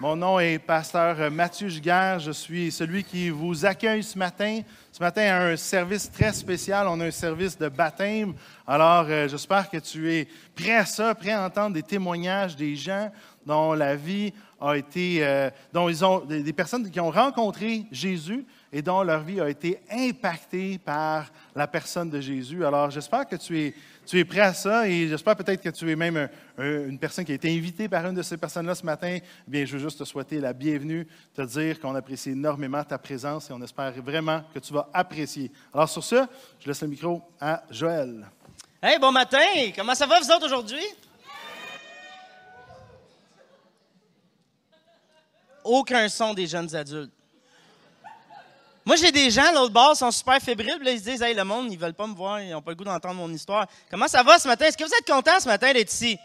Mon nom est pasteur Mathieu Giguère. Je suis celui qui vous accueille ce matin. Ce matin, un service très spécial. On a un service de baptême. Alors, euh, j'espère que tu es prêt à ça, prêt à entendre des témoignages des gens dont la vie a été, euh, dont ils ont, des personnes qui ont rencontré Jésus et dont leur vie a été impactée par la personne de Jésus. Alors, j'espère que tu es tu es prêt à ça et j'espère peut-être que tu es même une personne qui a été invitée par une de ces personnes-là ce matin. Bien, je veux juste te souhaiter la bienvenue, te dire qu'on apprécie énormément ta présence et on espère vraiment que tu vas apprécier. Alors, sur ce, je laisse le micro à Joël. Hey, bon matin! Comment ça va, vous autres, aujourd'hui? Aucun son des jeunes adultes. Moi, j'ai des gens, l'autre bord, sont super fébriles. Là, ils se disent, hey, le monde, ils veulent pas me voir, ils n'ont pas le goût d'entendre mon histoire. Comment ça va ce matin? Est-ce que vous êtes content ce matin d'être ici?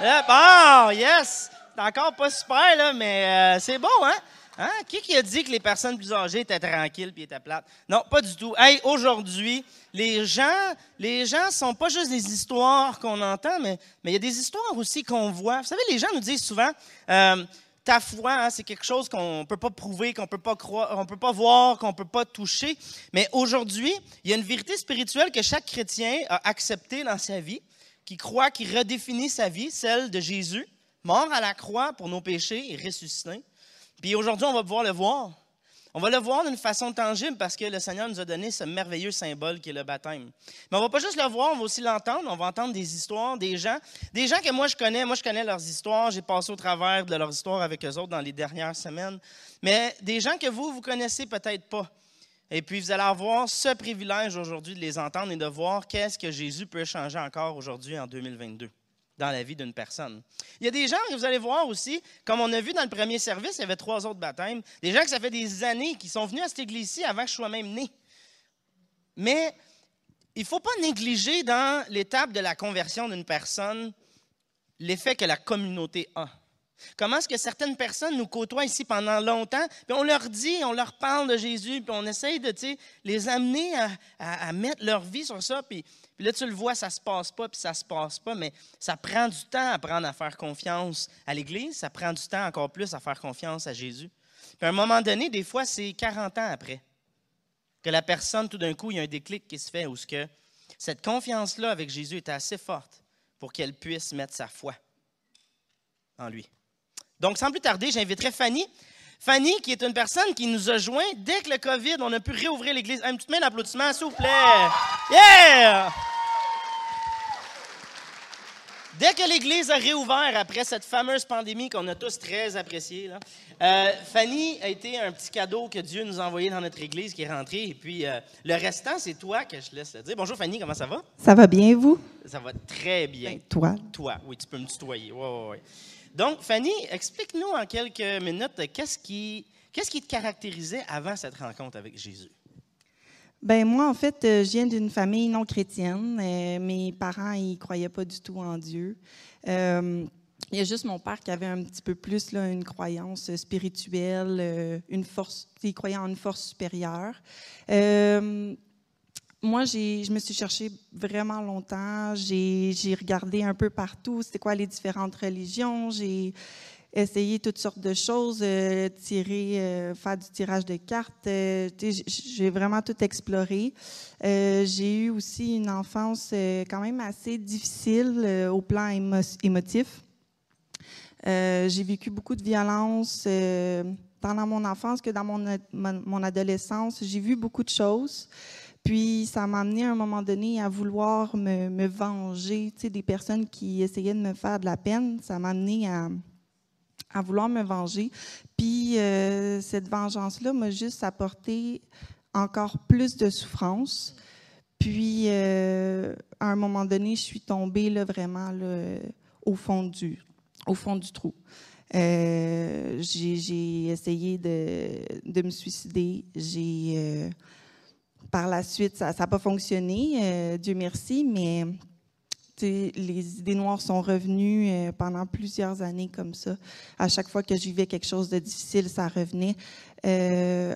bon, yes! C'est encore pas super, là, mais euh, c'est bon, hein? hein? Qui a dit que les personnes plus âgées étaient tranquilles et étaient plates? Non, pas du tout. Hey, aujourd'hui, les gens, les gens sont pas juste des histoires qu'on entend, mais il y a des histoires aussi qu'on voit. Vous savez, les gens nous disent souvent, euh, ta foi, hein, c'est quelque chose qu'on ne peut pas prouver, qu'on ne peut pas peut pas voir, qu'on ne peut pas toucher. Mais aujourd'hui, il y a une vérité spirituelle que chaque chrétien a acceptée dans sa vie, qui croit, qui redéfinit sa vie, celle de Jésus, mort à la croix pour nos péchés et ressuscité. Puis aujourd'hui, on va pouvoir le voir. On va le voir d'une façon tangible parce que le Seigneur nous a donné ce merveilleux symbole qui est le baptême. Mais on va pas juste le voir, on va aussi l'entendre. On va entendre des histoires, des gens, des gens que moi je connais. Moi, je connais leurs histoires. J'ai passé au travers de leurs histoires avec eux autres dans les dernières semaines. Mais des gens que vous, vous connaissez peut-être pas. Et puis, vous allez avoir ce privilège aujourd'hui de les entendre et de voir qu'est-ce que Jésus peut changer encore aujourd'hui en 2022 dans la vie d'une personne. Il y a des gens que vous allez voir aussi, comme on a vu dans le premier service, il y avait trois autres baptêmes, des gens que ça fait des années qui sont venus à cette église-ci avant que je sois même né. Mais il ne faut pas négliger dans l'étape de la conversion d'une personne l'effet que la communauté a. Comment est-ce que certaines personnes nous côtoient ici pendant longtemps, puis on leur dit, on leur parle de Jésus, puis on essaye de les amener à, mettre leur vie sur ça, puis, là tu le vois, ça se passe pas, puis ça se passe pas, mais ça prend du temps à apprendre à faire confiance à l'Église, ça prend du temps encore plus à faire confiance à Jésus. Puis à un moment donné, des fois, c'est 40 ans après que la personne, tout d'un coup, il y a un déclic qui se fait, où ce que cette confiance-là avec Jésus est assez forte pour qu'elle puisse mettre sa foi en lui. Donc, sans plus tarder, j'inviterai Fanny. Fanny, qui est une personne qui nous a joints dès que le COVID, on a pu réouvrir l'église. Un petit main d'applaudissement, s'il vous plaît. Yeah! Dès que l'Église a réouvert après cette fameuse pandémie qu'on a tous très appréciée, euh, Fanny a été un petit cadeau que Dieu nous a envoyé dans notre Église qui est rentré. Et puis, euh, le restant, c'est toi que je laisse le dire. Bonjour Fanny, comment ça va? Ça va bien, vous? Ça va très bien. Ben, toi? Toi, oui, tu peux me tutoyer. Oui, oui, oui. Donc, Fanny, explique-nous en quelques minutes qu'est-ce qui, te caractérisait avant cette rencontre avec Jésus? Ben moi, en fait, euh, je viens d'une famille non chrétienne. Euh, mes parents, ils croyaient pas du tout en Dieu. Euh, il y a juste mon père qui avait un petit peu plus une croyance spirituelle, une force, croyait en une force supérieure moi, je me suis cherchée vraiment longtemps. J'ai regardé un peu partout, c'était quoi les différentes religions? J'ai essayé toutes sortes de choses, euh, tirer, euh, faire du tirage de cartes. Euh, j'ai vraiment tout exploré. J'ai eu aussi une enfance quand même assez difficile au plan émotif. J'ai vécu beaucoup de violence pendant mon enfance que dans mon, mon adolescence. J'ai vu beaucoup de choses. Puis ça m'a amené à un moment donné à vouloir me, venger, des personnes qui essayaient de me faire de la peine. Ça m'a amené à, vouloir me venger. Puis euh, cette vengeance-là m'a juste apporté encore plus de souffrance. Puis euh, à un moment donné, je suis tombée là, vraiment au, fond du, au fond du trou. Euh, j'ai essayé de, de, me suicider. J'ai par la suite, ça n'a pas fonctionné, euh, Dieu merci, mais les idées noires sont revenues euh, pendant plusieurs années comme ça. À chaque fois que je vivais quelque chose de difficile, ça revenait. Euh,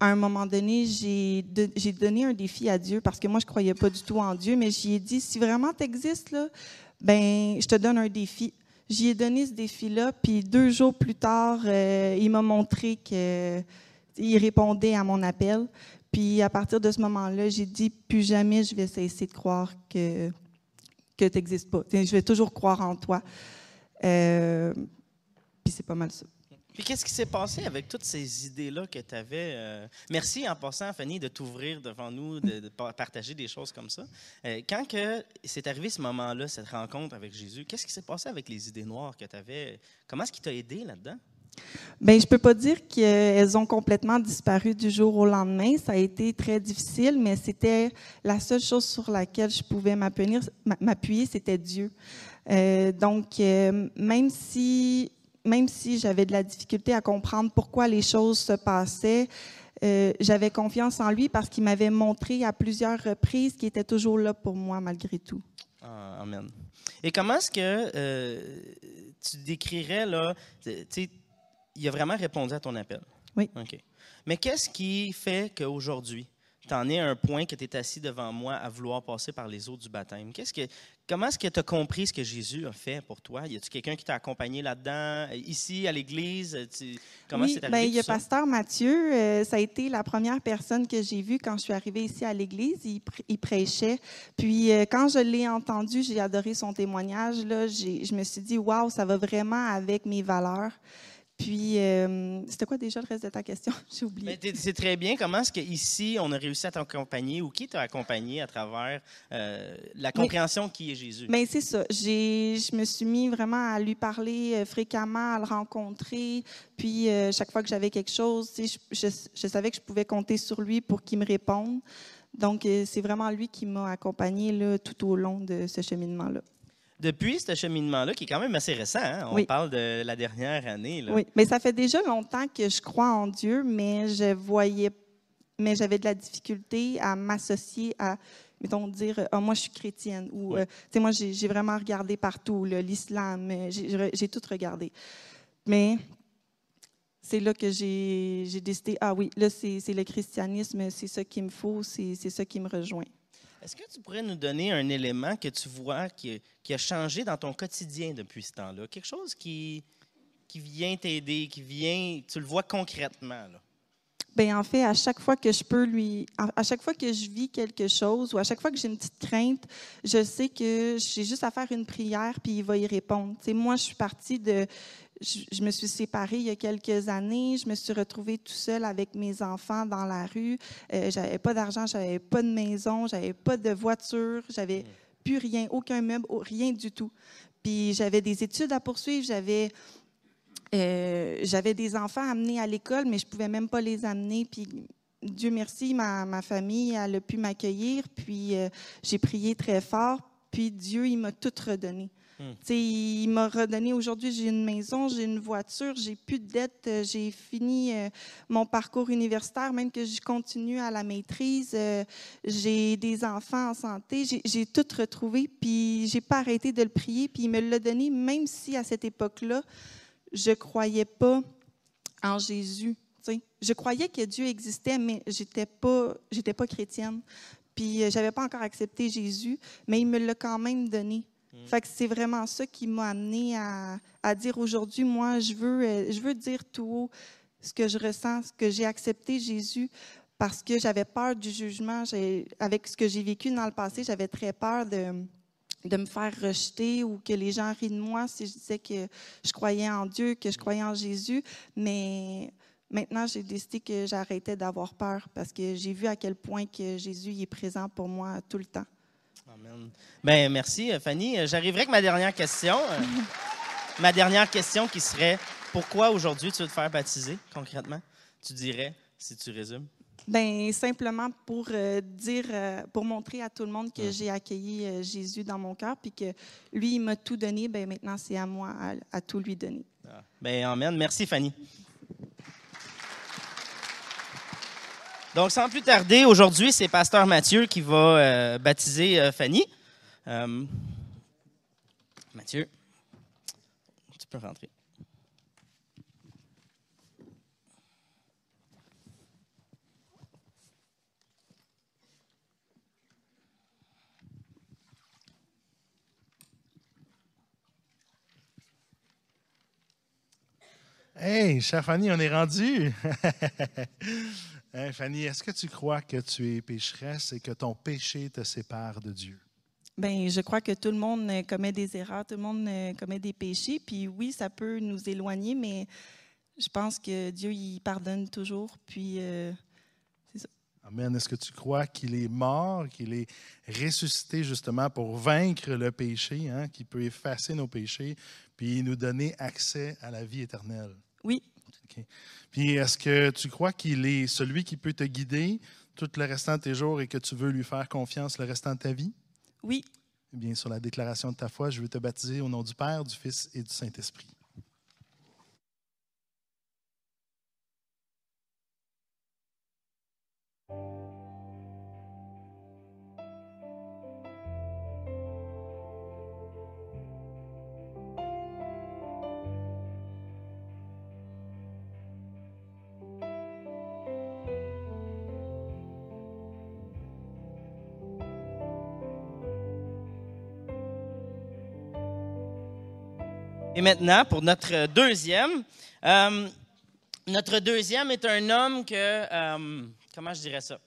à un moment donné, j'ai donné un défi à Dieu parce que moi, je ne croyais pas du tout en Dieu, mais j'y ai dit, si vraiment tu existes, ben, je te donne un défi. J'y ai donné ce défi-là, puis deux jours plus tard, il m'a montré qu'il répondait à mon appel. Puis à partir de ce moment-là, j'ai dit plus jamais je vais cesser de croire que, que tu n'existes pas. Je vais toujours croire en toi. Euh, puis c'est pas mal ça. Puis qu'est-ce qui s'est passé avec toutes ces idées-là que tu avais? Euh? Merci en passant, Fanny, de t'ouvrir devant nous, de, partager des choses comme ça. Euh, quand que c'est arrivé ce moment-là, cette rencontre avec Jésus, qu'est-ce qui s'est passé avec les idées noires que tu avais? Comment est-ce qu'il t'a aidé là-dedans? Bien, je peux pas dire qu'elles ont complètement disparu du jour au lendemain. Ça a été très difficile, mais c'était la seule chose sur laquelle je pouvais m'appuyer, c'était Dieu. Euh, donc, même si même si j'avais de la difficulté à comprendre pourquoi les choses se passaient, euh, j'avais confiance en lui parce qu'il m'avait montré à plusieurs reprises qu'il était toujours là pour moi malgré tout. Ah, amen. Et comment est-ce que euh, tu décrirais, là, tu sais, il a vraiment répondu à ton appel? Oui. OK. Mais qu'est-ce qui fait qu'aujourd'hui, tu en es à un point que tu es assis devant moi à vouloir passer par les eaux du baptême? Qu'est-ce que, Comment est-ce que tu as compris ce que Jésus a fait pour toi? Y a-t-il quelqu'un qui t'a accompagné là-dedans, ici, à l'Église? Comment c'est arrivé? Ben, il y a Pasteur Mathieu. Euh, ça a été la première personne que j'ai vue quand je suis arrivée ici à l'Église. Il, prêchait. Puis, euh, quand je l'ai entendu, j'ai adoré son témoignage. Là, je me suis dit, waouh, ça va vraiment avec mes valeurs. Puis, euh, c'était quoi déjà le reste de ta question? J'ai oublié. C'est très bien. Comment est-ce qu'ici, on a réussi à t'accompagner ou qui t'a accompagné à travers euh, la compréhension qui est Jésus? Mais c'est ça. Je me suis mis vraiment à lui parler euh, fréquemment, à le rencontrer. Puis, chaque fois que j'avais quelque chose, je, je, savais que je pouvais compter sur lui pour qu'il me réponde. Donc, c'est vraiment lui qui m'a accompagné là, tout au long de ce cheminement-là depuis ce cheminement-là, qui est quand même assez récent, hein? on parle de la dernière année. Oui, mais ça fait déjà longtemps que je crois en Dieu, mais je voyais, mais j'avais de la difficulté à m'associer à, mettons, dire, oh, moi je suis chrétienne, ou, euh, tu sais, moi j'ai vraiment regardé partout, l'islam, euh, j'ai tout regardé. Mais c'est là que j'ai décidé, ah oui, là c'est le christianisme, c'est ça qu'il me faut, c'est ça qui me rejoint. Est-ce que tu pourrais nous donner un élément que tu vois qui, a changé dans ton quotidien depuis ce temps-là? Quelque chose qui, qui vient t'aider, qui vient, tu le vois concrètement. Là. Bien, en fait, à chaque fois que je peux lui, à chaque fois que je vis quelque chose ou à chaque fois que j'ai une petite crainte, je sais que j'ai juste à faire une prière puis il va y répondre. Moi, je suis partie de, je, me suis séparée il y a quelques années. Je me suis retrouvée tout seule avec mes enfants dans la rue. Euh, j'avais pas d'argent, j'avais pas de maison, j'avais pas de voiture, j'avais hmm. plus rien, aucun meuble, rien du tout. Puis j'avais des études à poursuivre, j'avais euh, j'avais des enfants à amener à l'école, mais je pouvais même pas les amener. Puis Dieu merci, ma, ma famille elle a pu m'accueillir. Puis euh, j'ai prié très fort. Puis Dieu, il m'a tout redonné. Hmm. Il m'a redonné aujourd'hui, j'ai une maison, j'ai une voiture, j'ai plus de dettes, euh, j'ai fini euh, mon parcours universitaire, même que je continue à la maîtrise, euh, j'ai des enfants en santé, j'ai tout retrouvé, puis j'ai pas arrêté de le prier, puis il me l'a donné, même si à cette époque-là, je croyais pas en Jésus. Je croyais que Dieu existait, mais j'étais pas, j'étais pas chrétienne. Puis j'avais pas encore accepté Jésus, mais il me l'a quand même donné. Mm. Fait que c'est vraiment ça qui m'a amené à, dire aujourd'hui, moi, je veux, euh, je veux dire tout haut ce que je ressens, ce que j'ai accepté Jésus parce que j'avais peur du jugement. Avec ce que j'ai vécu dans le passé, j'avais très peur de, de me faire rejeter ou que les gens rient de moi si je disais que je croyais en Dieu, que je croyais en Jésus. Mais maintenant, j'ai décidé que j'arrêtais d'avoir peur parce que j'ai vu à quel point que Jésus est présent pour moi tout le temps. Amen. Ben, merci, euh, Fanny. Euh, j'arriverai avec ma dernière question. Euh, ma dernière question qui serait pourquoi aujourd'hui tu veux te faire baptiser concrètement? Tu dirais, si tu résumes. Ben simplement pour dire, pour montrer à tout le monde que j'ai accueilli Jésus dans mon cœur, puis que lui il m'a tout donné. Ben maintenant c'est à moi à, tout lui donner. Ah. Ben amen. Merci Fanny. Donc, sans plus tarder, aujourd'hui, c'est Pasteur Mathieu qui va euh, baptiser euh, Fanny. Euh, Mathieu, tu peux rentrer. Hey, chère Fanny, on est rendu. Fanny, est-ce que tu crois que tu es pécheresse et que ton péché te sépare de Dieu? Ben, je crois que tout le monde euh, commet des erreurs, tout le monde euh, commet des péchés. Puis oui, ça peut nous éloigner, mais je pense que Dieu, il pardonne toujours. Puis euh, Amen. Est-ce que tu crois qu'il est mort, qu'il est ressuscité justement pour vaincre le péché, hein, qui peut effacer nos péchés, puis nous donner accès à la vie éternelle? oui. Puis est-ce que tu crois qu'il est celui qui peut te guider tout le restant de tes jours et que tu veux lui faire confiance le restant de ta vie? oui, Eh bien, sur la déclaration de ta foi, je veux te baptiser au nom du Père, du Fils et du Saint-Esprit. Et maintenant, pour notre deuxième, euh, notre deuxième est un homme que, euh, comment je dirais ça?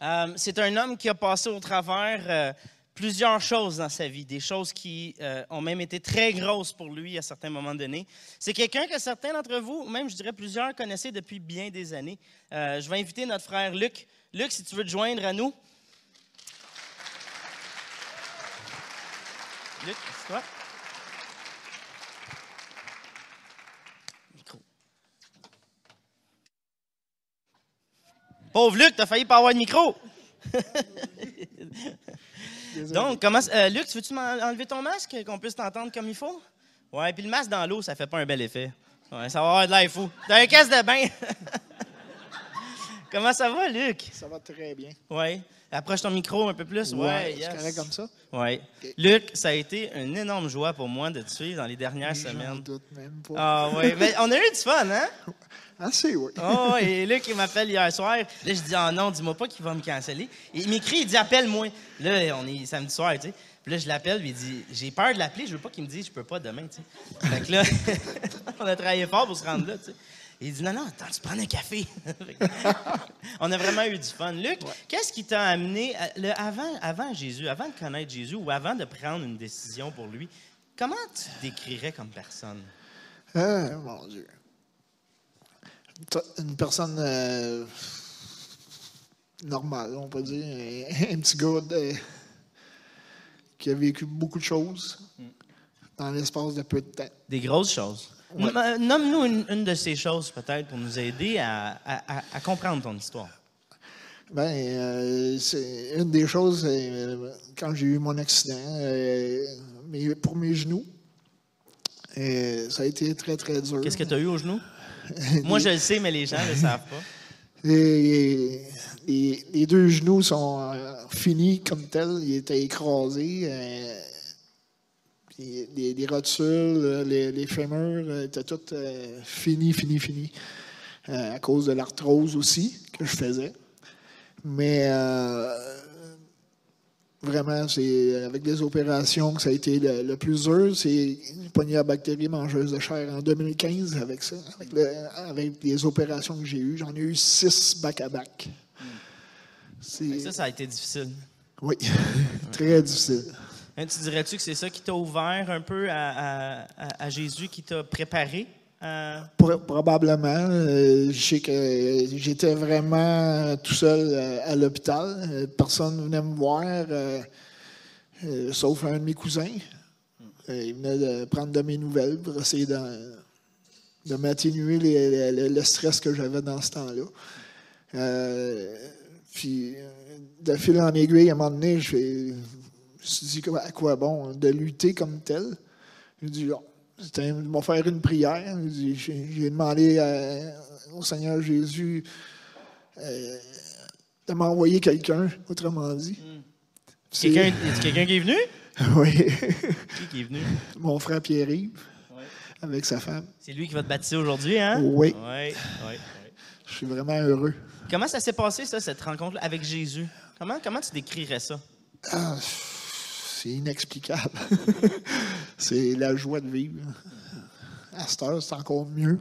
Euh, c'est un homme qui a passé au travers euh, plusieurs choses dans sa vie, des choses qui euh, ont même été très grosses pour lui à certains moments donnés. C'est quelqu'un que certains d'entre vous, même je dirais plusieurs, connaissaient depuis bien des années. Je vais inviter notre frère Luc. Luc, si tu veux te joindre à nous. Luc, c'est toi. Pauvre Luc, t'as failli pas avoir de micro. Donc, comment, euh, Luc, tu veux-tu enlever ton masque, qu'on puisse t'entendre comme il faut? Ouais, puis le masque dans l'eau, ça fait pas un bel effet. Ouais, ça va avoir de l'air fou. T'as un caisse de bain. comment ça va, Luc? Ça va très bien. Ouais. Approche ton micro un peu plus. Ouais, yes. correct comme ça? Ouais. Luc, ça a été une énorme joie pour moi de te suivre dans les dernières semaines. doute même pas. Ah oui, mais on a eu du fun, hein? Assez, oui. Oh, et Luc, il m'appelle hier soir. Là, je dis, ah non, dis-moi pas qu'il va me canceller. Et il m'écrit, il dit, appelle-moi. Là, on est samedi soir, tu sais. Puis là, je l'appelle, puis il dit, j'ai peur de l'appeler, je veux pas qu'il me dise, je peux pas demain, tu sais. Fait que là, on a travaillé fort pour se rendre là, tu sais. Il dit, non, non, attends, tu prends un café. On a vraiment eu du fun. Luc, qu'est-ce qui t'a amené, à- le- avant, avant Jésus, avant de connaître Jésus ou avant de prendre une décision pour lui, comment tu te décrirais comme personne? Ah, mon Dieu. Une personne euh, normale, on peut dire. Un, un petit gars de- qui a vécu beaucoup de choses dans l'espace de peu de temps. Des grosses choses. Ouais. Euh, Nomme-nous une, une de ces choses, peut-être, pour nous aider à, à- à- à comprendre ton histoire. Ben, euh, c'est une des choses, euh, quand j'ai eu mon accident, euh, mais pour mes genoux, ça a été très, très dur. Qu'est-ce que tu as eu au genou? Moi, je le sais, mais les gens ne le savent pas. Les, les- les deux genoux sont euh, finis comme tels. Ils étaient écrasés. Euh, les, les rotules, euh, les, les fémurs euh, étaient tous euh, finis, finis, finis. Euh, à cause de l'arthrose aussi que je faisais. Mais euh, vraiment, c'est avec les opérations que ça a été le, le plus dur. C'est une poignée à bactéries mangeuse de chair en 2015 avec ça. Avec, le- avec les opérations que j'ai eues, j'en ai eu six back-à-back. C'est Ça, ça a été difficile. oui, très difficile. Hein, tu dirais-tu que c'est ça qui t'a ouvert un peu à, Jésus, qui t'a préparé? probablement. euh, je sais que j'étais vraiment tout seul euh, à l'hôpital. Euh, Personne ne venait me voir, euh, euh, sauf un de mes cousins. Euh, il venait de prendre de mes nouvelles pour essayer de, de m'atténuer le, stress que j'avais dans ce temps-là. Euh, puis, euh, de fil en aiguille, à un moment donné, je me suis dit à quoi bon de lutter comme tel? Je dis, oh, ils m'ont faire une prière. Je J'ai j'ai demandé à- au Seigneur Jésus euh, de m'envoyer quelqu'un, autrement dit. C'est- Quelqu'un qui est venu? Oui, Qui qui est venu? mon frère Pierre-Yves, Ouais. avec sa femme. C'est lui qui va te baptiser aujourd'hui, hein? Oui. Oui. Je suis vraiment heureux. Comment ça s'est passé, ça, cette rencontre avec Jésus? Comment, comment tu décrirais ça? Ah, c'est inexplicable. c'est la joie de vivre à cette heure, c'est encore mieux.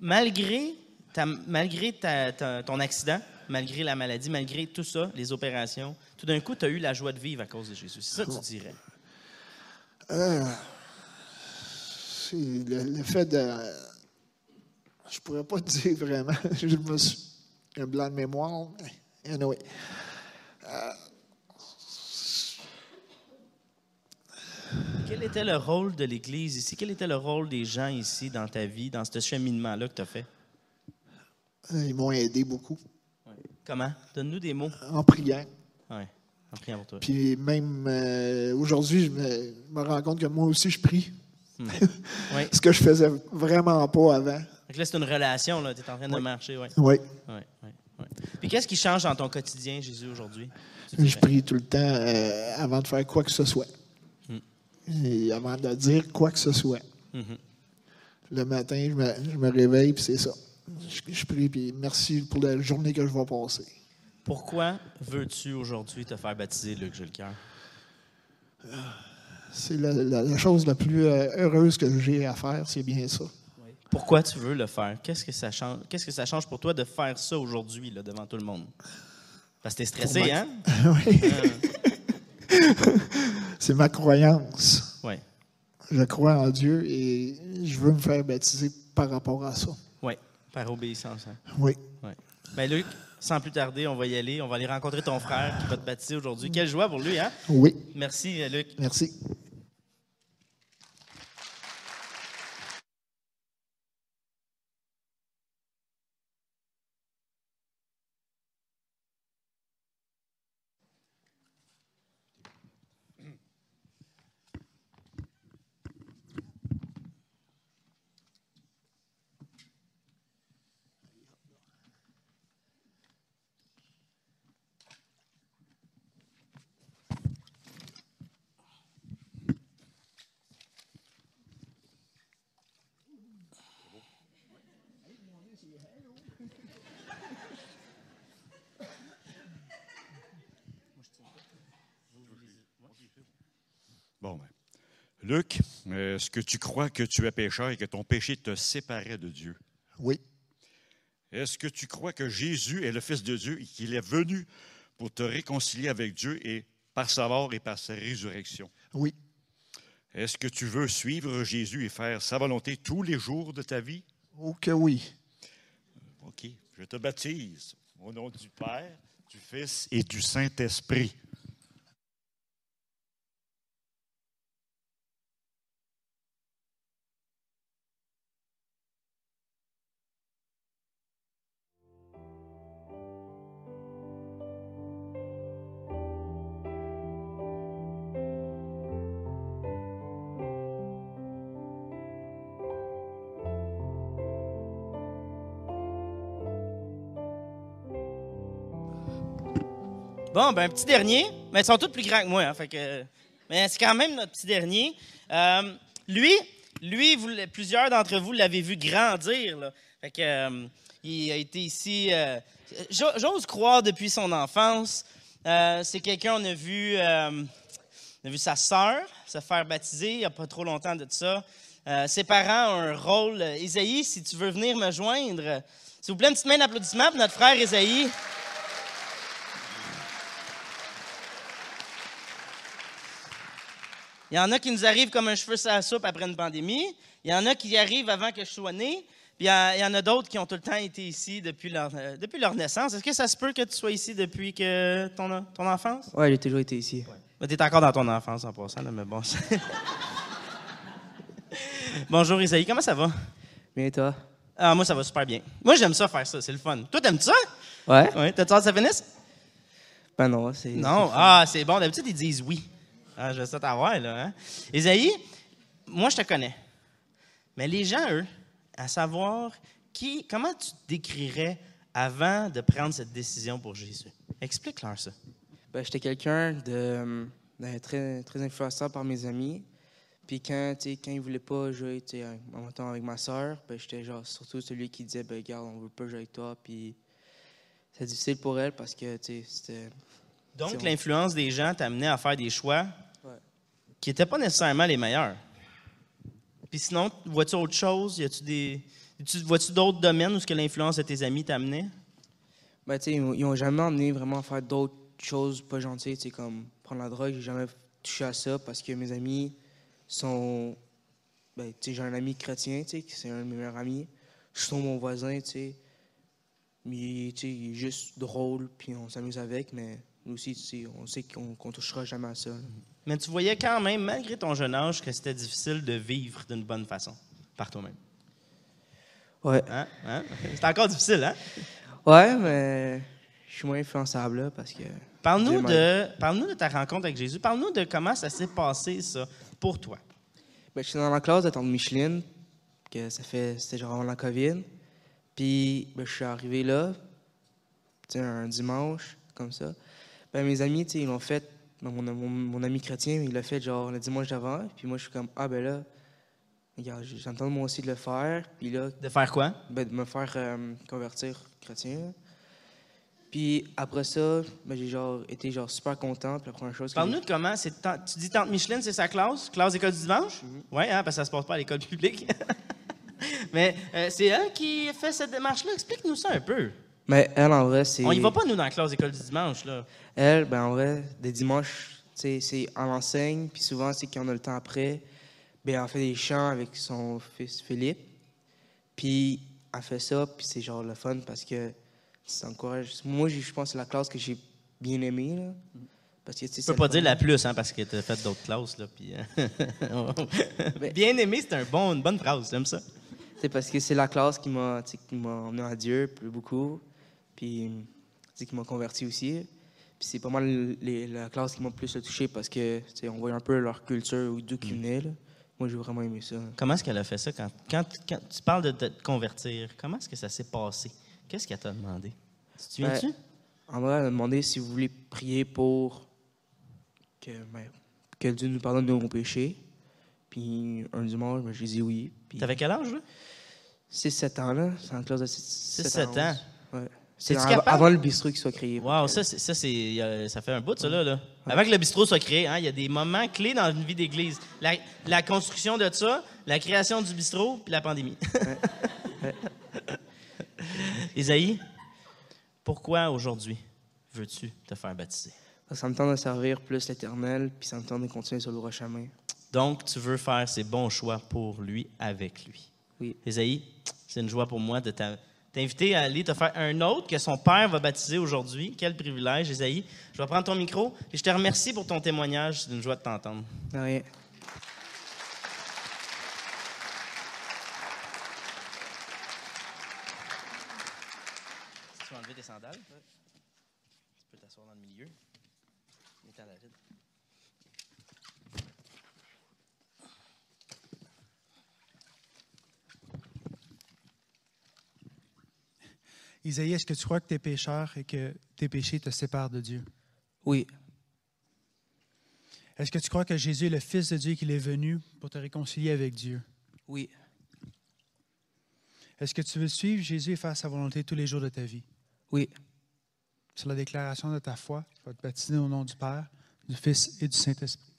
Malgré, ta- malgré ta- ta- ton accident, malgré la maladie, malgré tout ça, les opérations, tout d'un coup, tu as eu la joie de vivre à cause de Jésus. C'est ça que tu dirais. Euh, c'est le, le fait de. Je pourrais pas te dire vraiment. Je me suis. Un blanc de mémoire. Anyway. Quel était le rôle de l'Église ici? Quel était le rôle des gens ici dans ta vie, dans ce cheminement-là que tu as fait? Euh, Ils m'ont aidé beaucoup Comment? Donne-nous des mots. en priant. Oui, en priant pour toi. Puis même euh, aujourd'hui, je me, je me rends compte que moi aussi, je prie. Oui. Ce que je faisais vraiment pas avant. Que là, c'est une relation, là. Tu es en train de marcher, oui. Oui. Oui, oui, oui. Puis qu'est-ce qui change dans ton quotidien, Jésus, aujourd'hui? Je prie tout le temps euh, avant de faire quoi que ce soit. Et avant de dire quoi que ce soit. Mhm. Le matin, je me, je me réveille, puis c'est ça. Je, je prie, puis merci pour la journée que je vais passer. Pourquoi veux-tu aujourd'hui te faire baptiser, Luc Julcoeur? C'est la, la- la chose la plus euh, heureuse que j'ai à faire, c'est bien ça. Pourquoi tu veux le faire? Qu'est-ce que ça change, qu'est-ce que ça change pour toi de faire ça aujourd'hui, devant tout le monde? Parce que t'es stressé, ma- hein? Oui. c'est ma croyance. Oui. Je crois en Dieu et je veux me faire baptiser par rapport à ça. Oui. Par obéissance. Hein? Oui. Ouais. Ben, Luc, sans plus tarder, on va y aller. On va aller rencontrer ton frère qui va te baptiser aujourd'hui. Quelle joie pour lui, hein? Oui. Merci, Luc. Merci. Bon, ben. Luc, euh, est-ce que tu crois que tu es pécheur et que ton péché te séparait de Dieu? Oui. Est-ce que tu crois que Jésus est le Fils de Dieu et qu'il est venu pour te réconcilier avec Dieu et par sa mort et par sa résurrection? Oui. Est-ce que tu veux suivre Jésus et faire sa volonté tous les jours de ta vie? Oh que oui. OK. Je te baptise au nom du Père, du Fils et du Saint-Esprit. Bon, ben, un petit dernier. Mais ils sont tous plus grands que moi. hein, que, mais c'est quand même notre petit dernier. Euh, lui, lui plusieurs d'entre vous l'avez vu grandir. là. Fait que, euh, il a été ici, euh, j'o- j'ose croire, depuis son enfance. C'est quelqu'un, on a vu, on a vu sa sœur se faire baptiser il n'y a pas trop longtemps de ça. Ses parents ont un rôle. Isaïe, si tu veux venir me joindre, s'il vous plaît, une petite main d'applaudissement pour notre frère Isaïe. Il y en a qui nous arrivent comme un cheveu sur la soupe après une pandémie. Il y en a qui y arrivent avant que je sois né. Puis il y a- il y en a d'autres qui ont tout le temps été ici depuis leur, euh, depuis leur naissance. Est-ce que ça se peut que tu sois ici depuis que ton, ton enfance? Ouais, j'ai toujours été ici. Tu es encore dans ton enfance en passant, là, mais bon. Bonjour Isaïe, comment ça va? Bien et toi? Ah, moi, ça va super bien. Moi, j'aime ça faire ça, c'est le fun. Toi, t'aimes ça? Ouais? Oui. T'as-tu hâte que ça finisse? Ben non, c'est. Non. Ah, c'est bon. D'habitude, ils disent oui. Ah, je vais ça t'avoir, là. Hein? Isaïe, moi, je te connais. Mais les gens, eux, à savoir, qui, comment tu te décrirais avant de prendre cette décision pour Jésus? Explique-leur ça. Ben, j'étais quelqu'un de, de très, très influençant par mes amis. Puis quand, quand ils voulaient pas jouer, avec- en même temps avec ma soeur, ben, j'étais genre surtout celui qui disait, ben, regarde, on veut pas jouer avec toi. Puis c'est difficile pour elle parce que, c'était. Donc, l'influence des gens t'a amené à faire des choix. Qui n'étaient pas nécessairement les meilleurs. Puis sinon, vois-tu autre chose? Y a-tu des. tu- Vois-tu d'autres domaines où l'influence de tes amis t'a amené? Ben, tu sais, ils m'ont jamais emmené vraiment à faire d'autres choses pas gentilles, tu sais, comme prendre la drogue. J'ai jamais touché à ça parce que mes amis sont. Ben, tu sais, j'ai un ami chrétien, tu sais, qui c'est un de mes meilleurs amis. Je suis mon voisin, tu sais. Mais, tu sais, il est juste drôle, puis on s'amuse avec, mais nous aussi, on sait qu'on qu'on touchera jamais à ça. là. Mais tu voyais quand même, malgré ton jeune âge, que c'était difficile de vivre d'une bonne façon, par toi-même. Ouais. Hein? Hein? C'est encore difficile, hein? Ouais, mais je suis moins influençable, là, parce que. Parle-nous de, parle de ta rencontre avec Jésus. Parle-nous de comment ça s'est passé, ça, pour toi. Ben, j'étais dans la classe de tante Micheline, que ça fait, c'était genre avant la COVID. Puis, ben, je suis arrivé là, tu sais, un dimanche, comme ça. Ben, mes amis, tu sais, ils l'ont fait, mon, mon, mon ami chrétien, il l'a fait genre le dimanche d'avant. Puis moi, je suis comme, ah ben là, regarde, j'entends moi aussi de le faire. Puis là, De faire quoi? ben, de me faire euh, convertir chrétien. Puis après ça, ben, j'ai genre été genre super content. Puis la première chose Parle-nous de comment. tu dis Tante Micheline, c'est sa classe? Classe d'école du dimanche? Oui, hein, parce que ça se passe pas à l'école publique. Mais euh, c'est elle qui fait cette démarche-là? Explique-nous ça un peu. Mais elle, en vrai, c'est. On y va pas, nous, dans la classe d'école du dimanche, là. Elle, ben en vrai, des dimanches, c'est en enseigne, puis souvent, c'est quand on a le temps après, ben elle fait des chants avec son fils Philippe. Puis elle fait ça, puis c'est genre le fun parce que ça encourage. Moi, je pense que c'est la classe que j'ai bien aimée, là. Parce que, tu peux pas dire la plus, hein, parce que tu as fait d'autres classes, là. Puis, euh, Bien aimé, c'est un bon, une bonne phrase. J'aime ça. C'est parce que c'est la classe qui m'a emmené à Dieu plus beaucoup, puis sais, qui m'a converti aussi. Puis c'est pas mal les- la classe qui m'a plus touché parce que tu sais, on voit un peu leur culture ou d'où Mm. qu'ils venaient. là. Moi, j'ai vraiment aimé ça. Comment est-ce qu'elle a fait ça quand, quand, quand tu parles de te convertir? Comment est-ce que ça s'est passé? Qu'est-ce qu'elle t'a demandé? Tu? Ben, En vrai, elle a demandé si vous voulez prier pour que, ben, que Dieu nous pardonne de nos péchés. Puis un dimanche, ben, j'ai dit oui. Puis T'avais quel âge, là? 6-7 ans, là. C'est en classe de 6-7 6-7 ans. Ouais. C'est avant le bistrot qui soit créé. Wow, ça, ça, ça fait un bout, ça, là. là. Avant que le bistrot soit créé, hein, il y a des moments clés dans une vie d'église. La, la construction de ça, la création du bistrot, puis la pandémie. Isaïe, pourquoi aujourd'hui veux-tu te faire baptiser? Ça me tente de servir plus l'éternel, puis ça me tente de continuer sur le droit chemin. Donc, tu veux faire ces bons choix pour lui, avec lui. Oui. Isaïe, c'est une joie pour moi de t'a- t'inviter à aller te faire un autre que son père va baptiser aujourd'hui. Quel privilège, Isaïe. Je vais prendre ton micro et je te remercie pour ton témoignage. C'est une joie de t'entendre. Si tu veux enlever tes sandales, tu peux t'asseoir dans le milieu. Mets-t'en David. Isaïe, est-ce que tu crois que tu es pécheur et que tes péchés te séparent de Dieu? Oui. Est-ce que tu crois que Jésus est le Fils de Dieu et qu'il est venu pour te réconcilier avec Dieu? Oui. Est-ce que tu veux suivre Jésus et faire sa volonté tous les jours de ta vie? Oui. Sur la déclaration de ta foi, tu vas te baptiser au nom du Père, du Fils et du Saint-Esprit.